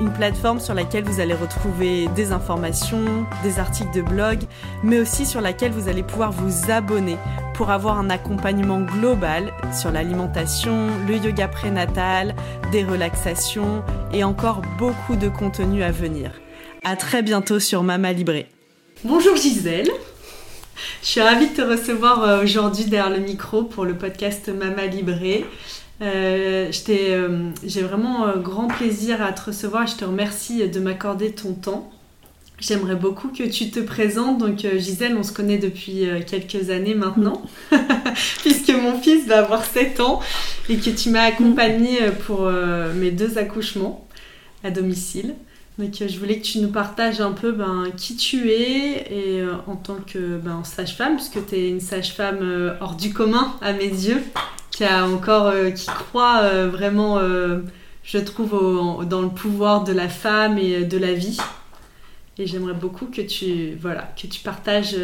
une plateforme sur laquelle vous allez retrouver des informations, des articles de blog, mais aussi sur laquelle vous allez pouvoir vous abonner pour avoir un accompagnement global sur l'alimentation, le yoga prénatal, des relaxations et encore beaucoup de contenu à venir. À très bientôt sur Mama Libré. Bonjour Gisèle. Je suis ravie de te recevoir euh, aujourd'hui derrière le micro pour le podcast Mama Libré. Euh, euh, j'ai vraiment euh, grand plaisir à te recevoir je te remercie de m'accorder ton temps. J'aimerais beaucoup que tu te présentes. Donc Gisèle, on se connaît depuis quelques années maintenant, puisque mon fils va avoir 7 ans et que tu m'as accompagnée pour mes deux accouchements à domicile. Donc je voulais que tu nous partages un peu ben, qui tu es en tant que ben, sage-femme, puisque tu es une sage-femme hors du commun à mes yeux qui a encore euh, qui croit euh, vraiment euh, je trouve dans le pouvoir de la femme et de la vie et j'aimerais beaucoup que tu voilà que tu partages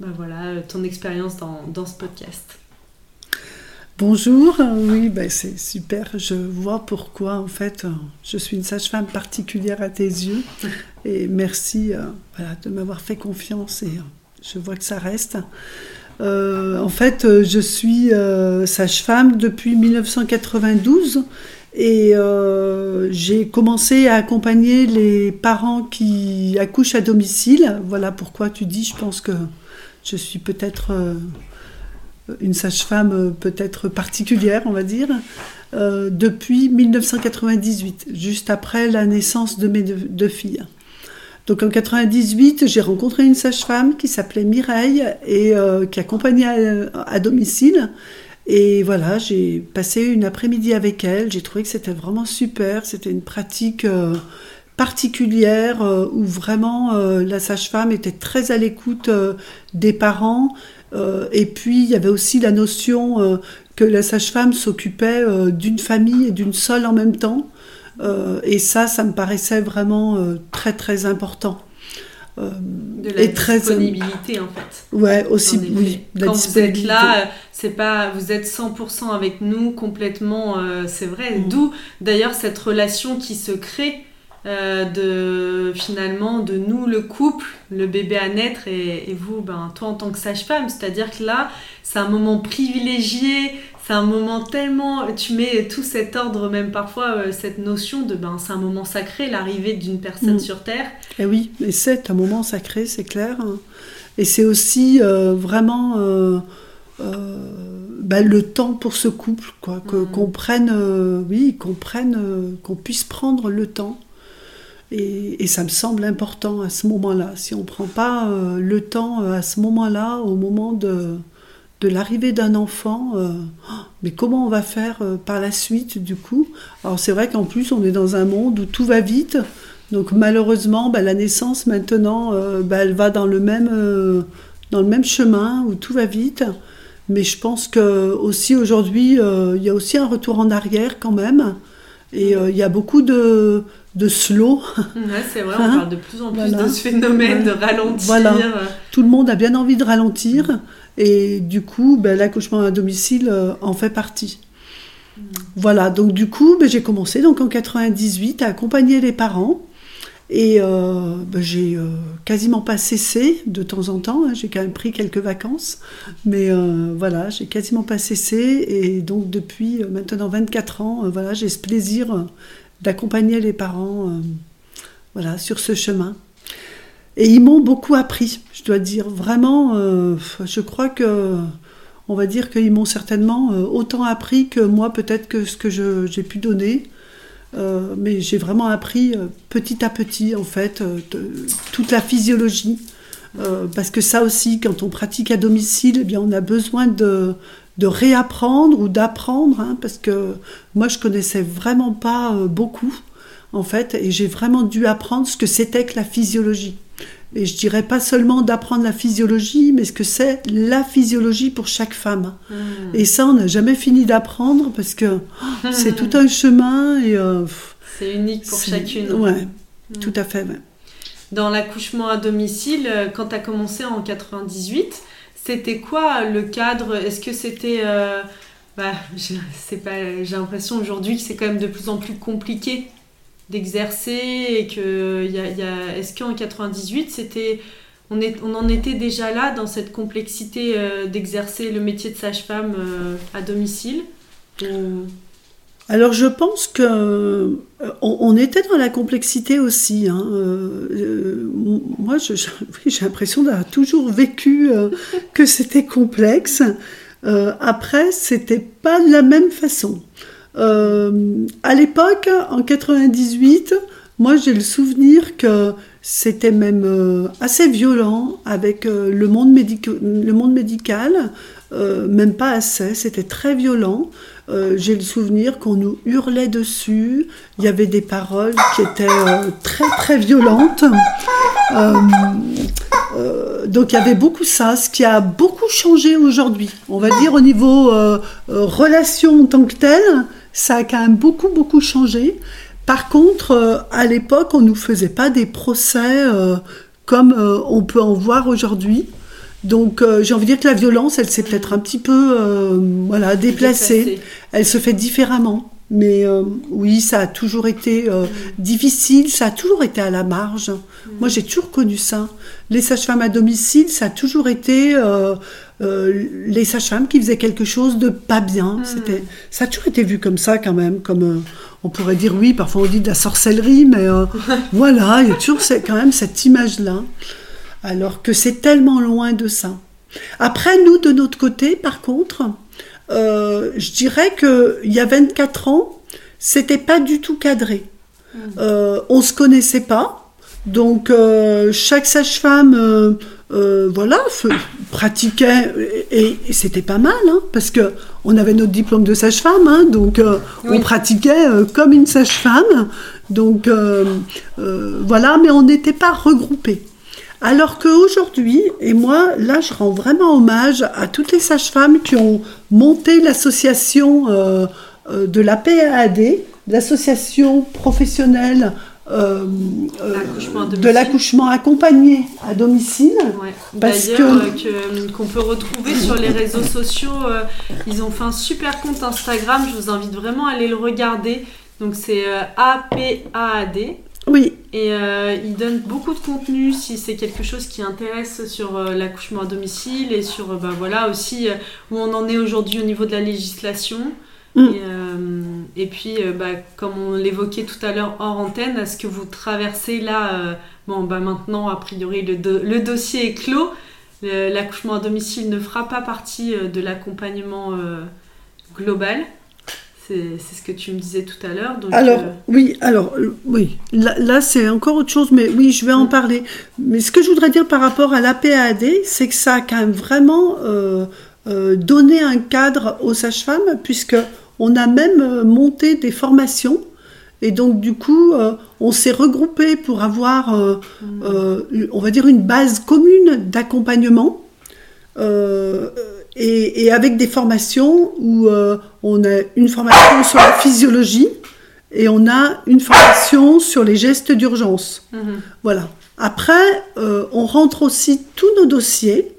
bah voilà ton expérience dans, ce podcast Bonjour, oui, bah c'est super. Je vois pourquoi, en fait, je suis une sage-femme particulière à tes yeux. Et merci voilà, de m'avoir fait confiance et je vois que ça reste. Euh, en fait, euh, je suis euh, sage-femme depuis 1992 et j'ai commencé à accompagner les parents qui accouchent à domicile. Voilà pourquoi tu dis, je pense que je suis peut-être une sage-femme peut-être particulière, on va dire, depuis 1998, juste après la naissance de mes deux filles. Donc en 98, j'ai rencontré une sage-femme qui s'appelait Mireille et euh, qui accompagnait à, domicile. Et voilà, j'ai passé une après-midi avec elle. J'ai trouvé que c'était vraiment super. C'était une pratique euh, particulière euh, où vraiment la sage-femme était très à l'écoute des parents. et puis il y avait aussi la notion que la sage-femme s'occupait d'une famille et d'une seule en même temps. Euh, et ça, ça me paraissait vraiment euh, très très important. Euh, de la disponibilité en fait. Ouais, aussi oui, Quand vous êtes là, c'est pas vous êtes 100% avec nous complètement, c'est vrai. Mm. D'où d'ailleurs cette relation qui se crée de finalement de nous le couple, le bébé à naître et, et vous, ben toi en tant que sage-femme, c'est-à-dire que là c'est un moment privilégié, c'est un moment tellement. Tu mets tout cet ordre, même parfois, euh, cette notion de. Ben, c'est un moment sacré, l'arrivée d'une personne mm. sur Terre. Et eh oui, et c'est un moment sacré, c'est clair. Et c'est aussi euh, vraiment. Euh, ben, le temps pour ce couple, quoi, mm. qu'on prenne, oui, qu'on prenne, qu'on puisse prendre le temps. Et, et, ça me semble important à ce moment-là. Si on ne prend pas le temps à ce moment-là, au moment de, l'arrivée d'un enfant, euh, mais comment on va faire euh, par la suite du coup? Alors c'est vrai qu'en plus on est dans un monde où tout va vite, donc malheureusement bah, la naissance maintenant, euh, bah, elle va dans le, même, dans le même chemin où tout va vite. Mais je pense que aussi aujourd'hui, il y a aussi un retour en arrière quand même. Et il y a beaucoup de, de slow. c'est vrai, on hein parle de plus en plus de ce phénomène de ralentir. Tout le monde a bien envie de ralentir. Et du coup, ben, l'accouchement à domicile euh, en fait partie. Hmm. Voilà, donc du coup, ben, j'ai commencé donc en 98 à accompagner les parents. Et euh, ben, j'ai euh, quasiment pas cessé de temps en temps. Hein. j'ai quand même pris quelques vacances. Mais voilà, j'ai quasiment pas cessé. Et donc depuis maintenant 24 ans, voilà, j'ai ce plaisir d'accompagner les parents voilà, sur ce chemin. Et ils m'ont beaucoup appris, je dois dire. Vraiment, euh, je crois que, on va dire qu'ils m'ont certainement euh, autant appris que moi, peut-être que ce que j'ai pu donner. mais j'ai vraiment appris petit à petit, en fait, toute la physiologie. parce que ça aussi, quand on pratique à domicile, eh bien, on a besoin de, de réapprendre ou d'apprendre, hein, parce que moi, je connaissais vraiment pas beaucoup, en fait, et j'ai vraiment dû apprendre ce que c'était que la physiologie. Et je dirais pas seulement d'apprendre la physiologie, mais ce que c'est la physiologie pour chaque femme. Hmm. Et ça, on n'a jamais fini d'apprendre parce que c'est tout un chemin et. Euh, c'est unique pour chacune. Ouais, hmm. tout à fait. Dans l'accouchement à domicile, euh, quand tu as commencé en 98, c'était quoi le cadre? Est-ce que c'était. Euh, bah, j'ai l'impression aujourd'hui que c'est quand même de plus en plus compliqué d'exercer et que a, y a... est-ce qu'en 98 c'était on, en était déjà là dans cette complexité euh, d'exercer le métier de sage-femme euh, à domicile? Alors je pense que euh, on, était dans la complexité aussi. Hein. moi, j'ai l'impression d'avoir toujours vécu que c'était complexe. après, c'était pas de la même façon. Euh, à l'époque, en 98, moi j'ai le souvenir que c'était même euh, assez violent avec euh, le monde médical, même pas assez, c'était très violent. J'ai le souvenir qu'on nous hurlait dessus, il y avait des paroles qui étaient très très violentes. donc il y avait beaucoup ça, ce qui a beaucoup changé aujourd'hui. On va dire au niveau relation en tant que telle, ça a quand même beaucoup, beaucoup changé. Par contre, euh, à l'époque, on ne nous faisait pas des procès euh, comme euh, on peut en voir aujourd'hui. Donc, j'ai envie de dire que la violence, elle s'est peut-être un petit peu voilà, déplacée. Elle se fait différemment. Mais oui, ça a toujours été mm. difficile, ça a toujours été à la marge. Mm. Moi, j'ai toujours connu ça. Les sages-femmes à domicile, ça a toujours été euh, les sages-femmes qui faisaient quelque chose de pas bien. Hmm. C'était, ça a toujours été vu comme ça quand même, comme euh, on pourrait dire oui, parfois on dit de la sorcellerie, mais euh, voilà, il y a toujours quand même cette image-là, alors que c'est tellement loin de ça. Après, nous, de notre côté, par contre, je dirais qu'il y a 24 ans, c'était pas du tout cadré. Hmm. on se connaissait pas, donc chaque sage-femme euh, voilà, pratiquait et, c'était pas mal, hein, parce que on avait notre diplôme de sage-femme, hein, donc euh, on pratiquait euh, comme une sage-femme, donc voilà, mais on n'était pas regroupés. Alors qu'aujourd'hui, et moi, là, je rends vraiment hommage à toutes les sages-femmes qui ont monté l'association de la PAAD, l'association professionnelle euh, euh, de l'accouchement accompagné à domicile. Parce D'ailleurs, que... Euh, qu'on peut retrouver sur les réseaux sociaux. ils ont fait un super compte Instagram. Je vous invite vraiment à aller le regarder. Donc c'est APAAD. Oui. Et ils donnent beaucoup de contenu si c'est quelque chose qui intéresse sur l'accouchement à domicile et sur bah, voilà aussi où on en est aujourd'hui au niveau de la législation. Mm. Euh, et, puis, euh, bah, comme on l'évoquait tout à l'heure hors antenne, est-ce que vous traversez là, euh, bon, bah, maintenant, a priori, le, le dossier est clos. L'accouchement à domicile ne fera pas partie de l'accompagnement global. C'est ce que tu me disais tout à l'heure. Alors, oui, alors, oui, là, c'est encore autre chose, mais oui, je vais en mm. parler. Mais ce que je voudrais dire par rapport à l'APAD, c'est que ça a quand même vraiment donné un cadre aux sages-femmes, puisque on a même euh, monté des formations et donc du coup, euh, on s'est regroupé pour avoir, euh, on va dire, une base commune d'accompagnement. Et, avec des formations où on a une formation sur la physiologie et on a une formation sur les gestes d'urgence. Mhm. Voilà. Après, on rentre aussi tous nos dossiers.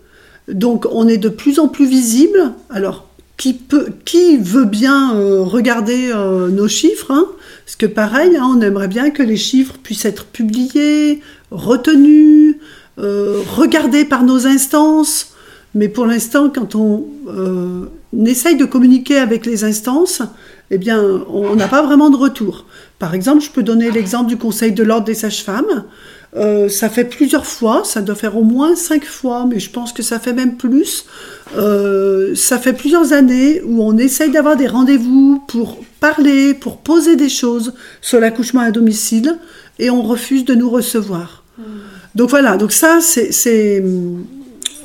Donc on est de plus en plus visible. Alors qui, peut, qui veut bien euh, regarder euh, nos chiffres hein? Parce que pareil, hein, on aimerait bien que les chiffres puissent être publiés, retenus, euh, regardés par nos instances. Mais pour l'instant, quand on, essaye de communiquer avec les instances, eh bien, on n'a pas vraiment de retour. Par exemple, je peux donner l'exemple du Conseil de l'ordre des sages-femmes. Euh, ça fait plusieurs fois, ça doit faire au moins cinq fois, mais je pense que ça fait même plus. Euh, ça fait plusieurs années où on essaye d'avoir des rendez-vous pour parler, pour poser des choses sur l'accouchement à domicile, et on refuse de nous recevoir. Hmm. Donc voilà, donc ça, c'est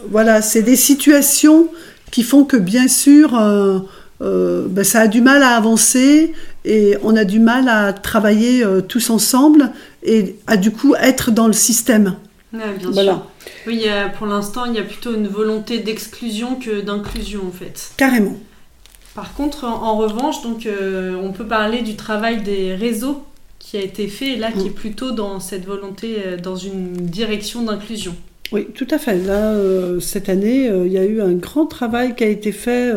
voilà, c'est des situations qui font que bien sûr, euh, ben, ça a du mal à avancer et on a du mal à travailler tous ensemble et à du coup être dans le système. bien voilà. sûr. Oui, pour l'instant, il y a plutôt une volonté d'exclusion que d'inclusion en fait. Carrément. Par contre, en, revanche, donc, euh, on peut parler du travail des réseaux qui a été fait, là, qui est mm. plutôt dans cette volonté, euh, dans une direction d'inclusion. Oui, tout à fait. Là, euh, cette année, il y a eu un grand travail qui a été fait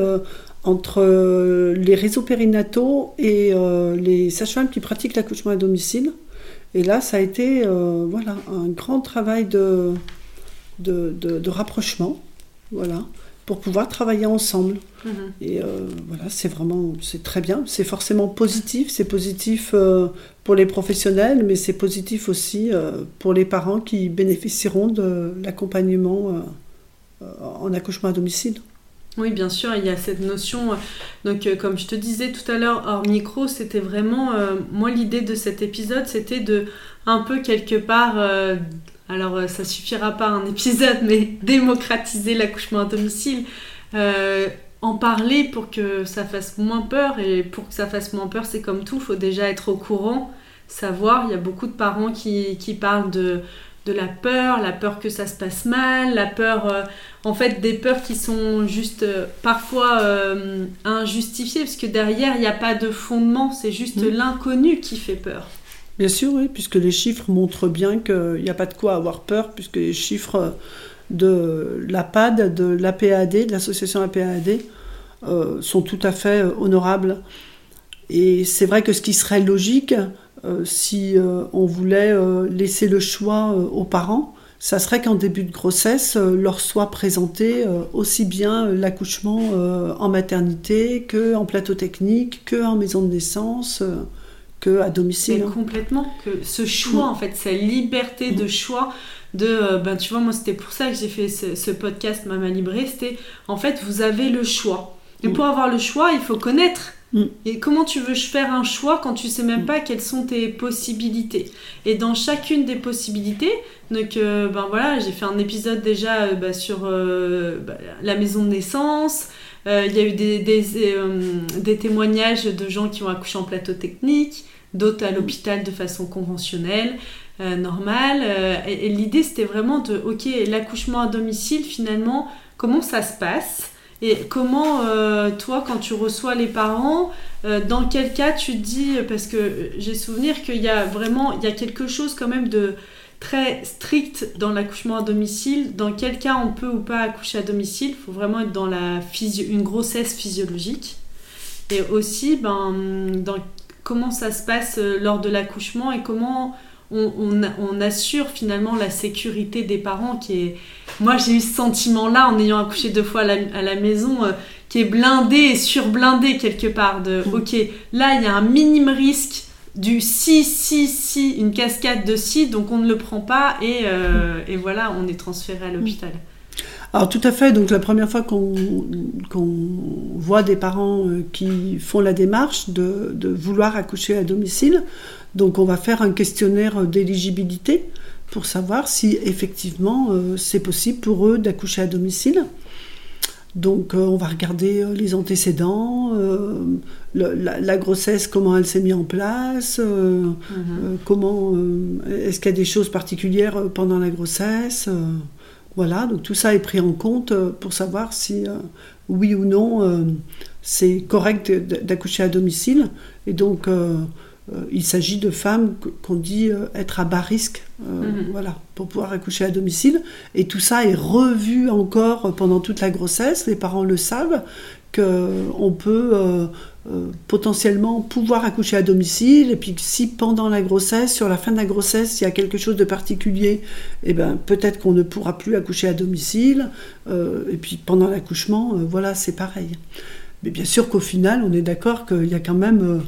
entre les réseaux périnataux et les sages-femmes qui pratiquent l'accouchement à domicile. Et là, ça a été euh, voilà, un grand travail de, de, rapprochement, voilà, pour pouvoir travailler ensemble. Mhm. Et euh, voilà, c'est vraiment, c'est très bien. C'est forcément positif. C'est positif euh, pour les professionnels, mais c'est positif aussi pour les parents qui bénéficieront de l'accompagnement en accouchement à domicile. Oui, bien sûr, il y a cette notion. Euh, donc, euh, comme je te disais tout à l'heure hors micro, c'était vraiment. Euh, moi, l'idée de cet épisode, c'était de un peu quelque part. Alors, ça suffira pas un épisode, mais démocratiser l'accouchement à domicile. en parler pour que ça fasse moins peur. Et pour que ça fasse moins peur, c'est comme tout, il faut déjà être au courant, savoir. Il y a beaucoup de parents qui, qui parlent de de la peur, la peur que ça se passe mal, la peur, euh, en fait, des peurs qui sont juste euh, parfois euh, injustifiées, parce que derrière, il n'y a pas de fondement, c'est juste mm. l'inconnu qui fait peur. Bien sûr, oui, puisque les chiffres montrent bien qu'il n'y a pas de quoi avoir peur, puisque les chiffres de l'APAD, de l'APAD, de l'association APAD, sont tout à fait honorables. Et c'est vrai que ce qui serait logique, euh, si euh, on voulait euh, laisser le choix aux parents, ça serait qu'en début de grossesse, leur soit présenté aussi bien l'accouchement en maternité que en plateau technique, que en maison de naissance, que à domicile. Hein. complètement, que ce choix en fait, cette liberté de choix de ben tu vois moi c'était pour ça que j'ai fait ce, podcast Maman Libré, c'était en fait vous avez le choix. Et pour avoir le choix, il faut connaître Mm. Et comment tu veux faire un choix quand tu sais même mm. pas quelles sont tes possibilités? Et dans chacune des possibilités, donc euh, ben voilà, j'ai fait un épisode déjà euh, bah, sur euh, bah, la maison de naissance. Il y a eu des, des, des, témoignages de gens qui ont accouché en plateau technique, d'autres à l'hôpital de façon conventionnelle, normale. et l'idée c'était vraiment de, ok, l'accouchement à domicile finalement, comment ça se passe? Et comment, euh, toi, quand tu reçois les parents, euh, dans quel cas tu te dis, parce que j'ai souvenir qu'il y a vraiment, il y a quelque chose quand même de très strict dans l'accouchement à domicile. Dans quel cas on peut ou pas accoucher à domicile? Il faut vraiment être dans la une grossesse physiologique. Et aussi, ben, dans comment ça se passe euh, lors de l'accouchement et comment on, assure finalement la sécurité des parents qui est... Moi j'ai eu ce sentiment-là en ayant accouché deux fois à la, maison, euh, qui est blindé et surblindé quelque part de, mm. ok, là il y a un minime risque du si, si, si, une cascade de si, donc on ne le prend pas et, euh, voilà, on est transféré à l'hôpital. Alors tout à fait, donc la première fois qu'on voit des parents euh, qui font la démarche de, de, vouloir accoucher à domicile, donc on va faire un questionnaire d'éligibilité pour savoir si effectivement euh, c'est possible pour eux d'accoucher à domicile. Donc euh, on va regarder les antécédents, la, grossesse, comment elle s'est mise en place, mhm. comment est-ce qu'il y a des choses particulières pendant la grossesse. Voilà, donc tout ça est pris en compte pour savoir si oui ou non c'est correct d'accoucher à domicile. Et donc euh, il s'agit de femmes qu'on dit euh, être à bas risque, euh, mhm. voilà, pour pouvoir accoucher à domicile. Et tout ça est revu encore pendant toute la grossesse. Les parents le savent qu'on peut potentiellement pouvoir accoucher à domicile. Et puis si pendant la grossesse, sur la fin de la grossesse, il y a quelque chose de particulier, eh ben, peut-être qu'on ne pourra plus accoucher à domicile. et puis pendant l'accouchement, voilà, c'est pareil. Mais bien sûr qu'au final, on est d'accord qu'il y a quand même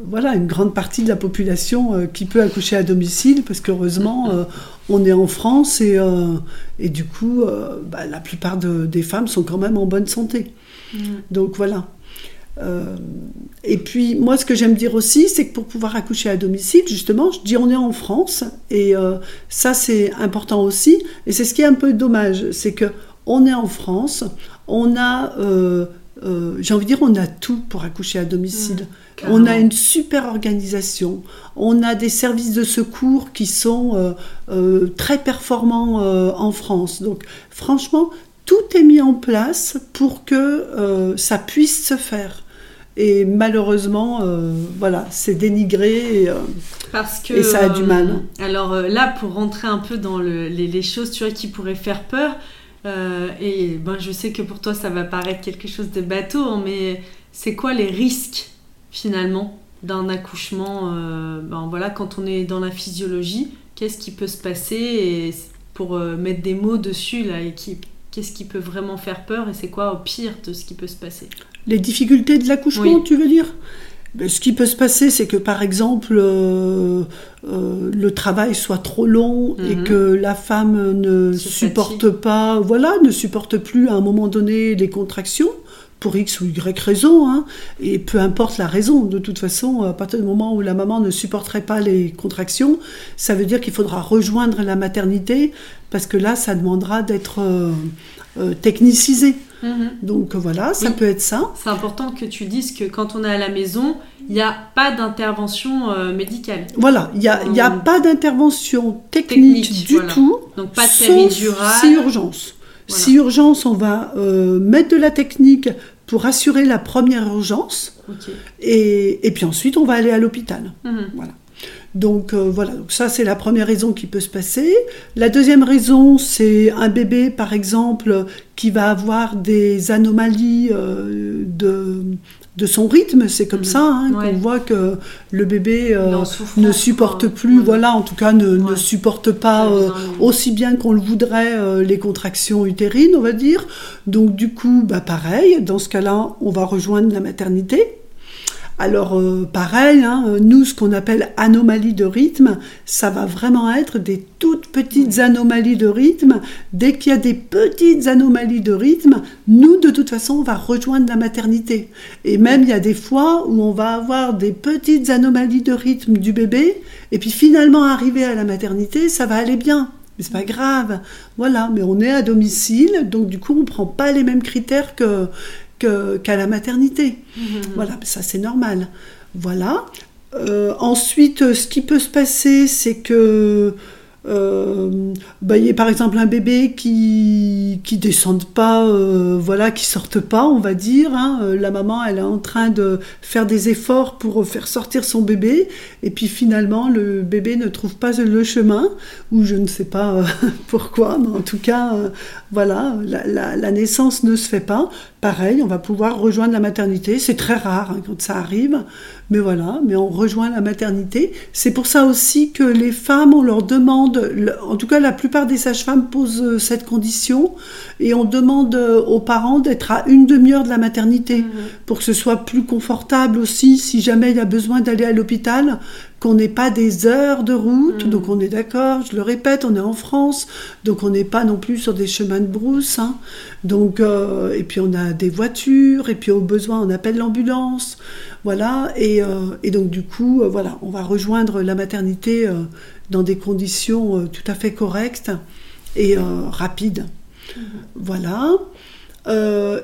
voilà, une grande partie de la population qui peut accoucher à domicile, parce qu'heureusement, on est en France et, et du coup, bah, la plupart des femmes sont quand même en bonne santé. Mm. Donc voilà. Euh, et puis, moi, ce que j'aime dire aussi, c'est que pour pouvoir accoucher à domicile, justement, je dis on est en France, et euh, ça, c'est important aussi. Et c'est ce qui est un peu dommage, c'est que on est en France, on a, euh, j'ai envie de dire, on a tout pour accoucher à domicile. Mmh, on a une super organisation, on a des services de secours qui sont très performants en France. Donc, franchement, tout est mis en place pour que ça puisse se faire. Et malheureusement, euh, voilà, c'est dénigré et, euh, Parce que, ça a du mal. Euh, alors là, pour rentrer un peu dans les, choses tu vois, qui pourraient faire peur, et ben, je sais que pour toi, ça va paraître quelque chose de bateau, hein, mais c'est quoi les risques finalement d'un accouchement ben, voilà, Quand on est dans la physiologie, qu'est-ce qui peut se passer? Et pour mettre des mots dessus là, et qu'est-ce qui peut vraiment faire peur et c'est quoi au pire de ce qui peut se passer. Les difficultés de l'accouchement, tu veux dire? Ben, ce qui peut se passer, c'est que par exemple, euh, euh, le travail soit trop long et mhm. que la femme ne supporte pas, voilà, ne supporte plus à un moment donné les contractions pour X ou Y raison, hein, et peu importe la raison, de toute façon, à partir du moment où la maman ne supporterait pas les contractions, ça veut dire qu'il faudra rejoindre la maternité, parce que là, ça demandera d'être euh, technicisé. Mhm. Donc voilà, ça peut être ça. C'est important que tu dises que quand on est à la maison, il n'y a pas d'intervention euh, médicale. Voilà, il n'y a, a, pas d'intervention technique, du tout. Donc pas de péridurale. Si urgence. Si urgence, on va euh, mettre de la technique pour assurer la première urgence. Et, et, puis ensuite, on va aller à l'hôpital. Mhm. Voilà. Donc euh, voilà, donc ça c'est la première raison qui peut se passer. La deuxième raison, c'est un bébé par exemple qui va avoir des anomalies euh, de, de son rythme, c'est comme mhm. ça hein, qu'on voit que le bébé euh, ne supporte plus, voilà, en tout cas ne, supporte pas aussi bien qu'on le voudrait les contractions utérines, on va dire. Donc du coup, bah pareil, dans ce cas-là, on va rejoindre la maternité. Alors euh, pareil, hein, nous ce qu'on appelle anomalies de rythme, ça va vraiment être des toutes petites anomalies de rythme. Dès qu'il y a des petites anomalies de rythme, nous de toute façon on va rejoindre la maternité. Et même il y a des fois où on va avoir des petites anomalies de rythme du bébé, et puis finalement arriver à la maternité, ça va aller bien. Mais c'est pas grave, voilà. Mais on est à domicile, donc du coup on prend pas les mêmes critères que qu'à la maternité. Mmh. Voilà, ça c'est normal. Voilà. Euh, ensuite, ce qui peut se passer, c'est que euh, bah, y a par exemple un bébé qui qui descende pas, euh, voilà, qui sorte pas, on va dire. Hein. Euh, la maman, elle est en train de faire des efforts pour faire sortir son bébé, et puis finalement le bébé ne trouve pas le chemin, ou je ne sais pas pourquoi, mais en tout cas, voilà, la, la, naissance ne se fait pas. Pareil, on va pouvoir rejoindre la maternité. C'est très rare hein, quand ça arrive. Mais voilà, mais on rejoint la maternité. C'est pour ça aussi que les femmes, on leur demande, en tout cas la plupart des sages-femmes posent euh, cette condition, et on demande euh, aux parents d'être à une demi-heure de la maternité, mmh. pour que ce soit plus confortable aussi, si jamais il y a besoin d'aller à l'hôpital, qu'on n'ait pas des heures de route, mm. donc on est d'accord, je le répète, on est en France, donc on n'est pas non plus sur des chemins de brousse, hein. donc euh, et puis on a des voitures, et puis au besoin on appelle l'ambulance, voilà, et, euh, donc du coup euh, voilà, on va rejoindre la maternité dans des conditions tout à fait correctes et rapides, mm. voilà.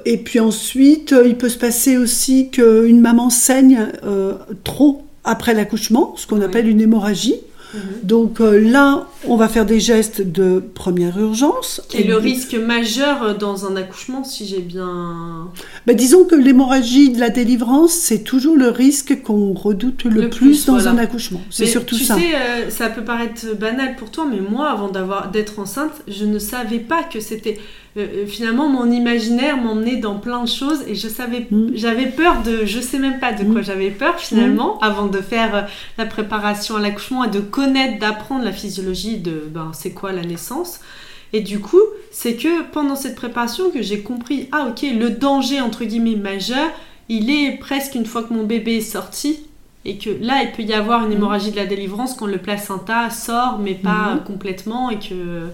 et puis ensuite, il peut se passer aussi qu'une maman saigne trop après l'accouchement, ce qu'on appelle une hémorragie. Mhm. Donc euh, là, on va faire des gestes de première urgence. Et, le risque majeur dans un accouchement, si j'ai bien... Ben, disons que l'hémorragie de la délivrance, c'est toujours le risque qu'on redoute le, plus, dans un accouchement. C'est surtout ça. Tu sais, euh, ça peut paraître banal pour toi, mais moi, avant d'être enceinte, je ne savais pas que c'était euh, euh, finalement mon imaginaire m'emmenait dans plein de choses et je savais mm. j'avais peur de je sais même pas de quoi mm. j'avais peur finalement mm. avant de faire euh, la préparation à l'accouchement et de connaître d'apprendre la physiologie de ben c'est quoi la naissance et du coup c'est que pendant cette préparation que j'ai compris, ah ok, le danger entre guillemets majeur, il est presque une fois que mon bébé est sorti, et que là, il peut y avoir une hémorragie de la délivrance quand le placenta sort, mais pas complètement, et que...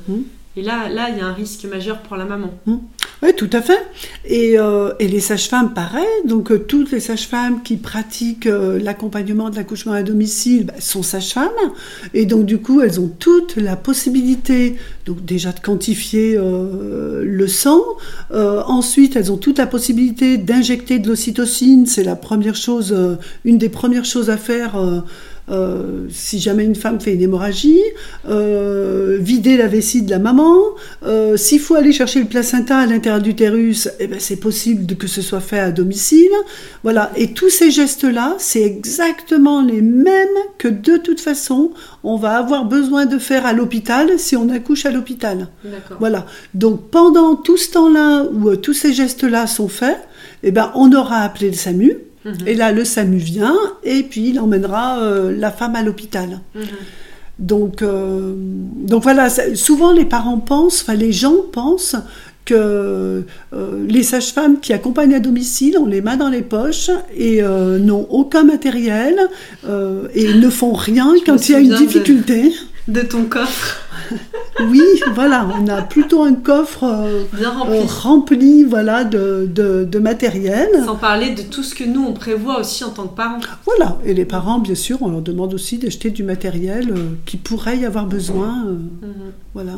Et là, là, il y a un risque majeur pour la maman. Oui, tout à fait. Et, euh, et les sages-femmes, pareil. Donc, euh, toutes les sages-femmes qui pratiquent euh, l'accompagnement de l'accouchement à domicile bah, sont sages-femmes. Et donc, du coup, elles ont toute la possibilité, donc déjà de quantifier le sang. ensuite, elles ont toute la possibilité d'injecter de l'ocytocine. C'est la première chose, une des premières choses à faire euh, si jamais une femme fait une hémorragie, euh, vider la vessie de la maman. Euh, s'il faut aller chercher le placenta à l'intérieur du utérus, eh ben, c'est possible que ce soit fait à domicile. Voilà. Et tous ces gestes-là, c'est exactement les mêmes que de toute façon, on va avoir besoin de faire à l'hôpital si on accouche à l'hôpital. Voilà. Donc pendant tout ce temps-là où tous ces gestes-là sont faits, eh ben, on aura appelé le SAMU Mhm. Et là, le SAMU vient et puis il emmènera euh, la femme à l'hôpital. Mhm. Donc, euh, donc voilà, souvent les parents pensent, enfin les gens pensent que euh, les sages-femmes qui accompagnent à domicile ont les mains dans les poches et n'ont aucun matériel et ne font rien quand il y a une difficulté. de ton coffre oui, voilà, on a plutôt un coffre euh, Bien euh, rempli. voilà, de, matériel. Sans parler de tout ce que nous, on prévoit aussi en tant que parents. Voilà, et les parents, bien sûr, on leur demande aussi d'acheter du matériel euh, qui pourrait y avoir besoin. Mhm. Voilà.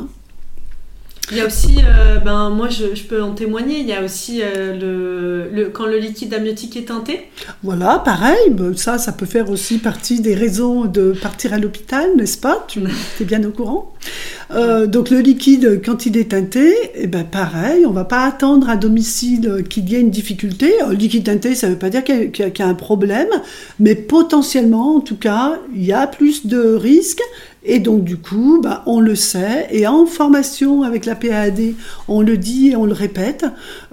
Il y a aussi, euh, ben moi je, je, peux en témoigner, il y a aussi euh, le, le, quand le liquide amniotique est teinté. Voilà, pareil, ben, ça, ça peut faire aussi partie des raisons de partir à l'hôpital, n'est-ce pas? Tu es bien au courant? Euh, donc le liquide, quand il est teinté, eh ben pareil, on va pas attendre à domicile qu'il y ait une difficulté. Le liquide teinté, ça ne veut pas dire qu'il y, y, a un problème, mais potentiellement, en tout cas, il y a plus de risques et donc du coup, bah, on le sait, et en formation avec la PAD, on le dit et on le répète,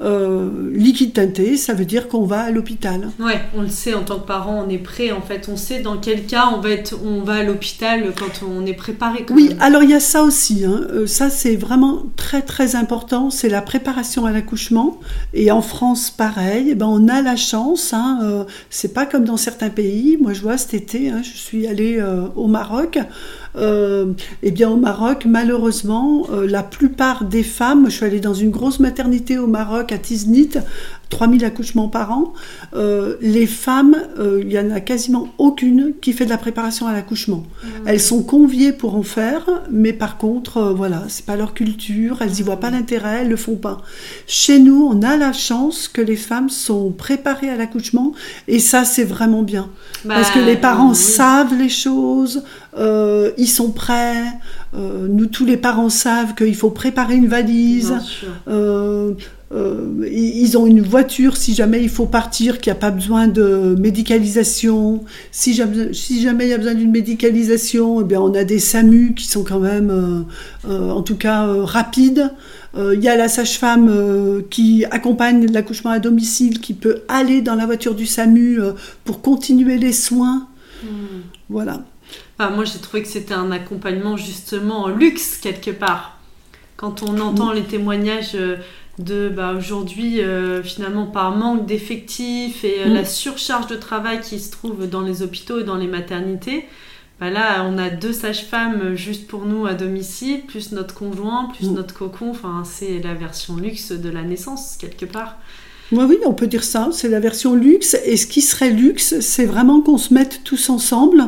euh, liquide teinté, ça veut dire qu'on va à l'hôpital. Ouais, on le sait en tant que parent, on est prêt en fait, on sait dans quel cas on va, être, on va à l'hôpital quand on est préparé. oui, alors il y a ça aussi, hein. euh, ça c'est vraiment très très important, c'est la préparation à l'accouchement, et en France pareil, eh ben, on a la chance, hein, euh, c'est pas comme dans certains pays, moi je vois cet été, hein, je suis allée au Maroc, euh, eh bien, au Maroc, malheureusement, euh, la plupart des femmes, je suis allée dans une grosse maternité au Maroc, à Tiznit, 3000 accouchements par an, euh, les femmes, il n'y en a quasiment aucune qui fait de la préparation à l'accouchement. Mmh. Elles sont conviées pour en faire, mais par contre, voilà, c'est pas leur culture, elles y voient pas l'intérêt, elles le font pas. Chez nous, on a la chance que les femmes sont préparées à l'accouchement, et ça, c'est vraiment bien. Parce que bah, les parents savent les choses, euh, ils sont prêts. Euh, nous, tous les parents savent qu'il faut préparer une valise. Euh, ils ont une voiture si jamais il faut partir, qu'il n'y a pas besoin de médicalisation. Si jamais, si jamais il y a besoin d'une médicalisation, eh bien, on a des SAMU qui sont quand même, en tout cas, rapides. Il y a la sage-femme qui accompagne l'accouchement à domicile, qui peut aller dans la voiture du SAMU pour continuer les soins. Hmm. Voilà moi, j'ai trouvé que c'était un accompagnement justement en luxe quelque part. Quand on entend les témoignages euh, de bah, aujourd'hui, euh, finalement, par manque d'effectifs et euh, mm. la surcharge de travail qui se trouve dans les hôpitaux et dans les maternités, bah là, on a deux sages-femmes juste pour nous à domicile, plus notre conjoint, plus mm. notre cocon. Enfin, c'est la version luxe de la naissance, quelque part. Oui, oui, on peut dire ça. C'est la version luxe. Et ce qui serait luxe, c'est vraiment qu'on se mette tous ensemble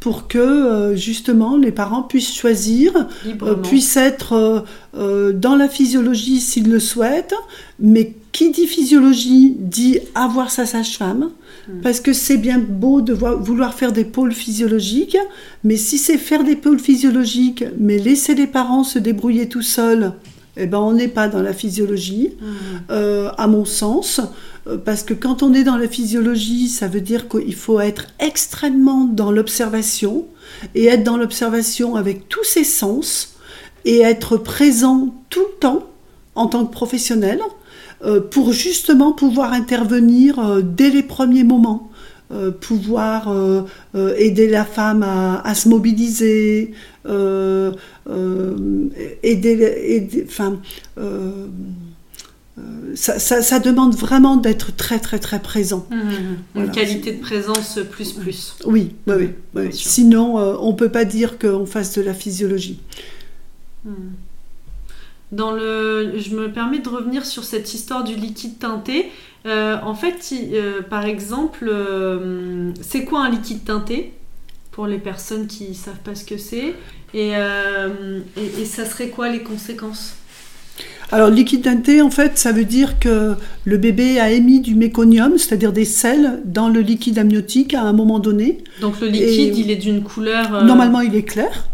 pour que euh, justement les parents puissent choisir, euh, puissent être euh, dans la physiologie s'ils le souhaitent, mais qui dit physiologie dit avoir sa sage-femme, hmm. parce que c'est bien beau de vouloir faire des pôles physiologiques, mais si c'est faire des pôles physiologiques, mais laisser les parents se débrouiller tout seuls, eh ben on n'est pas dans la physiologie, hmm. à mon sens. Euh, parce que quand on est dans la physiologie, ça veut dire qu'il faut être extrêmement dans l'observation et être dans l'observation avec tous ses sens et être présent tout le temps en tant que professionnel euh, pour justement pouvoir intervenir euh, dès les premiers moments. Pouvoir aider la femme à, se mobiliser, aider, enfin, ça, demande vraiment d'être très très très présent. Mmh, mmh, mmh. Une qualité de présence plus plus. Oui, oui, oui. Sinon, on ne peut pas dire qu'on fasse de la physiologie. Dans le, je me permets de revenir sur cette histoire du liquide teinté. Euh, en fait, euh, par exemple, euh, c'est quoi un liquide teinté pour les personnes qui savent pas ce que c'est et, et, ça serait quoi les conséquences? Alors, liquide teinté, en fait, ça veut dire que le bébé a émis du méconium, c'est-à-dire des sels, dans le liquide amniotique à un moment donné. Donc, le liquide, il est d'une couleur. Normalement, il est clair.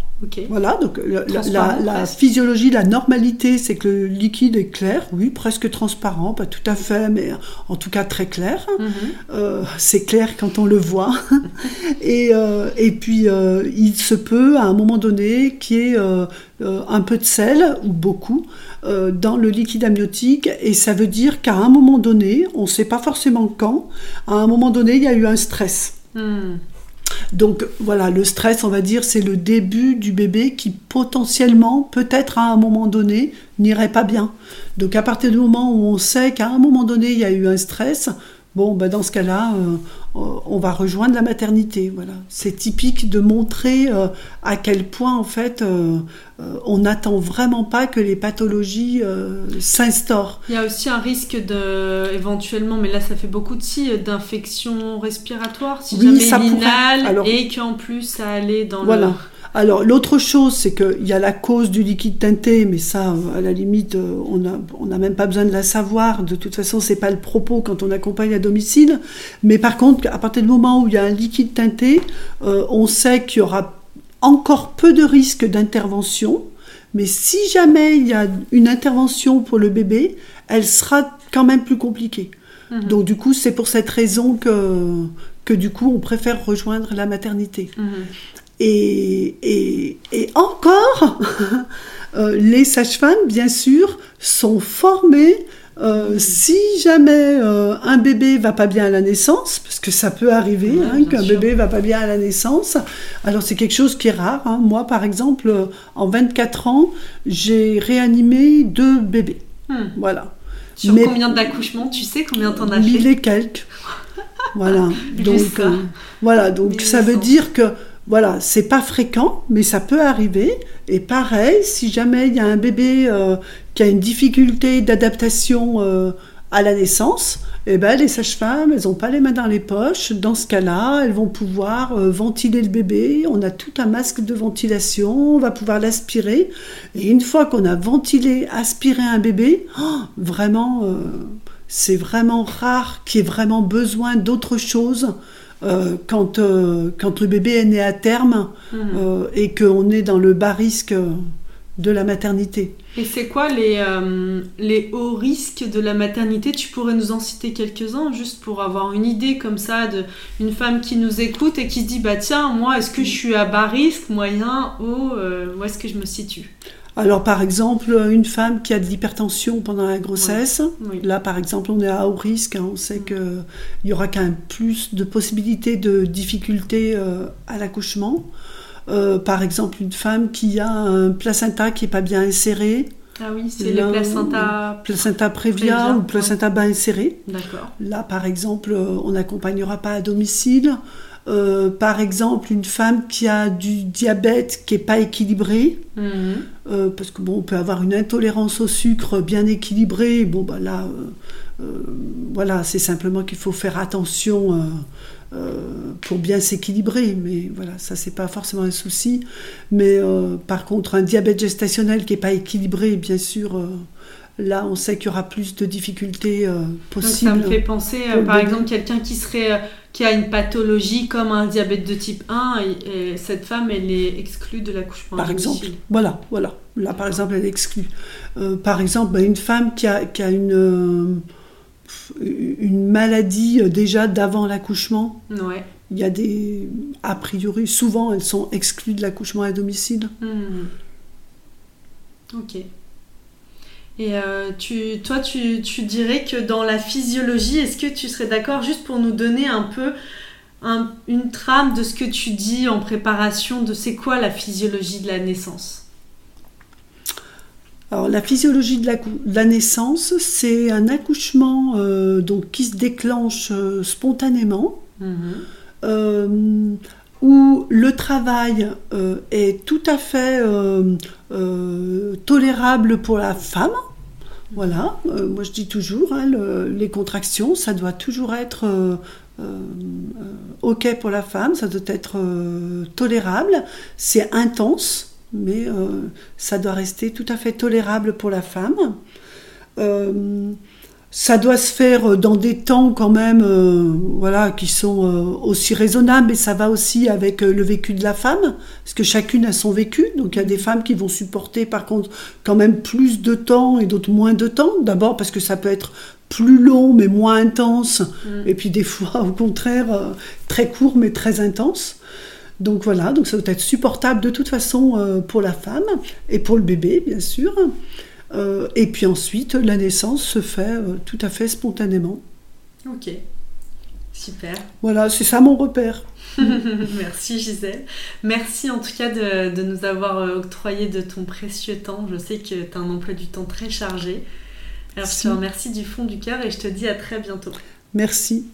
Voilà, donc la, physiologie, la normalité, c'est que le liquide est clair, oui, presque transparent, pas tout à fait, mais en tout cas très clair. Mhm. Euh, c'est clair quand on le voit. et, euh, et puis, euh, il se peut, à un moment donné, qu'il y ait un peu de sel, ou beaucoup, dans le liquide amniotique, et ça veut dire qu'à un moment donné, on ne sait pas forcément quand, à un moment donné, il y a eu un stress. Hmm. Donc voilà, le stress, on va dire, c'est le début du bébé qui potentiellement, peut-être à un moment donné, n'irait pas bien. Donc à partir du moment où on sait qu'à un moment donné, il y a eu un stress, bon, ben dans ce cas-là, euh, on va rejoindre la maternité. Voilà, c'est typique de montrer euh, à quel point en fait euh, on n'attend vraiment pas que les pathologies s'instaurent. Il y a aussi un risque de éventuellement, mais là ça fait beaucoup de si d'infection respiratoire si jamais ça il et qu'en plus ça allait dans voilà. Alors l'autre chose, c'est qu'il y a la cause du liquide teinté, mais ça, à la limite, euh, on n'a on a même pas besoin de la savoir. De toute façon, c'est pas le propos quand on accompagne à domicile. Mais par contre, à partir du moment où il y a un liquide teinté, euh, on sait qu'il y aura encore peu de risques d'intervention. Mais si jamais il y a une intervention pour le bébé, elle sera quand même plus compliquée. Mhm. Donc du coup, c'est pour cette raison que, que du coup, on préfère rejoindre la maternité. Mhm. Et, et, encore, euh, les sages-femmes, bien sûr, sont formées euh, si jamais euh, un bébé va pas bien à la naissance, parce que ça peut arriver hein, qu'un bébé va pas bien à la naissance, alors c'est quelque chose qui est rare. Hein. Moi, par exemple, en 24 ans, j'ai réanimé deux bébés. Hmm. Voilà. Sur combien d'accouchements Tu sais combien t'en as fait? Mille et quelques. voilà. donc, voilà. Donc ça veut dire que voilà, c'est pas fréquent, mais ça peut arriver. Et pareil, si jamais il y a un bébé euh, qui a une difficulté d'adaptation euh, à la naissance, eh ben, les sages-femmes, elles n'ont pas les mains dans les poches. Dans ce cas-là, elles vont pouvoir euh, ventiler le bébé. On a tout un masque de ventilation, on va pouvoir l'aspirer. Et une fois qu'on a ventilé, aspiré un bébé, oh, vraiment, c'est vraiment rare qu'il y ait vraiment besoin d'autre chose euh, quand, euh, quand le bébé est né à terme mhm. euh, et qu'on est dans le bas risque de la maternité. Et c'est quoi les, les hauts risques de la maternité? Tu pourrais nous en citer quelques-uns, juste pour avoir une idée comme ça d'une femme qui nous écoute et qui se dit, bah tiens, moi, est-ce que je suis à bas risque, moyen, haut Où est-ce que je me situe? Alors, par exemple, une femme qui a de l'hypertension pendant la grossesse, là, par exemple, on est à haut risque. Hein. on sait qu'il y aura quand même plus de possibilités de difficultés euh, à l'accouchement. Euh, par exemple, une femme qui a un placenta qui n'est pas bien inséré. Ah oui, c'est le placenta... Placenta prévia, ou placenta bas inséré. D'accord. Là, par exemple, euh, on n'accompagnera pas à domicile. Euh, par exemple, une femme qui a du diabète qui n'est pas équilibré, mhm. euh, parce que bon, on peut avoir une intolérance au sucre bien équilibrée. Bon, bah là, euh, voilà, c'est simplement qu'il faut faire attention pour bien s'équilibrer. Mais voilà, ça c'est pas forcément un souci. Mais par contre, un diabète gestationnel qui n'est pas équilibré, bien sûr là, on sait qu'il y aura plus de difficultés possibles. ça me fait penser, par exemple, quelqu'un qui serait qui a une pathologie comme un diabète de type 1 et, cette femme elle est exclue de l'accouchement par exemple. voilà voilà. Là par exemple elle est exclue. Euh, par exemple bah, une femme qui a, qui a une euh, une maladie euh, déjà d'avant l'accouchement ouais. il y a des a priori souvent elles sont exclues de l'accouchement à domicile. Hmm. ok et euh, tu, toi, tu, tu, dirais que dans la physiologie, est-ce que tu serais d'accord juste pour nous donner un peu une trame de ce que tu dis en préparation de c'est quoi la physiologie de la naissance? Alors, la physiologie de la, naissance, c'est un accouchement euh, donc, qui se déclenche euh, spontanément, mhm. euh, où le travail est tout à fait tolérable pour la femme. Voilà, moi je dis toujours, hein, les contractions, ça doit toujours être OK pour la femme, ça doit être tolérable, c'est intense mais euh, ça doit rester tout à fait tolérable pour la femme. Euh, ça doit se faire dans des temps quand même euh, voilà, qui sont aussi raisonnables, mais ça va aussi avec le vécu de la femme, parce que chacune a son vécu. Donc il y a des femmes qui vont supporter par contre quand même plus de temps et d'autres moins de temps. D'abord parce que ça peut être plus long mais moins intense, mm. et puis des fois au contraire très court mais très intense. Donc voilà, donc ça doit être supportable de toute façon euh, pour la femme et pour le bébé, bien sûr. Euh, et puis ensuite, la naissance se fait euh, tout à fait spontanément. Ok, super. Voilà, c'est ça mon repère. Merci Gisèle. Merci en tout cas de, de, nous avoir octroyé de ton précieux temps. Je sais que tu as un emploi du temps très chargé. Alors je te remercie du fond du cœur et je te dis à très bientôt. Merci.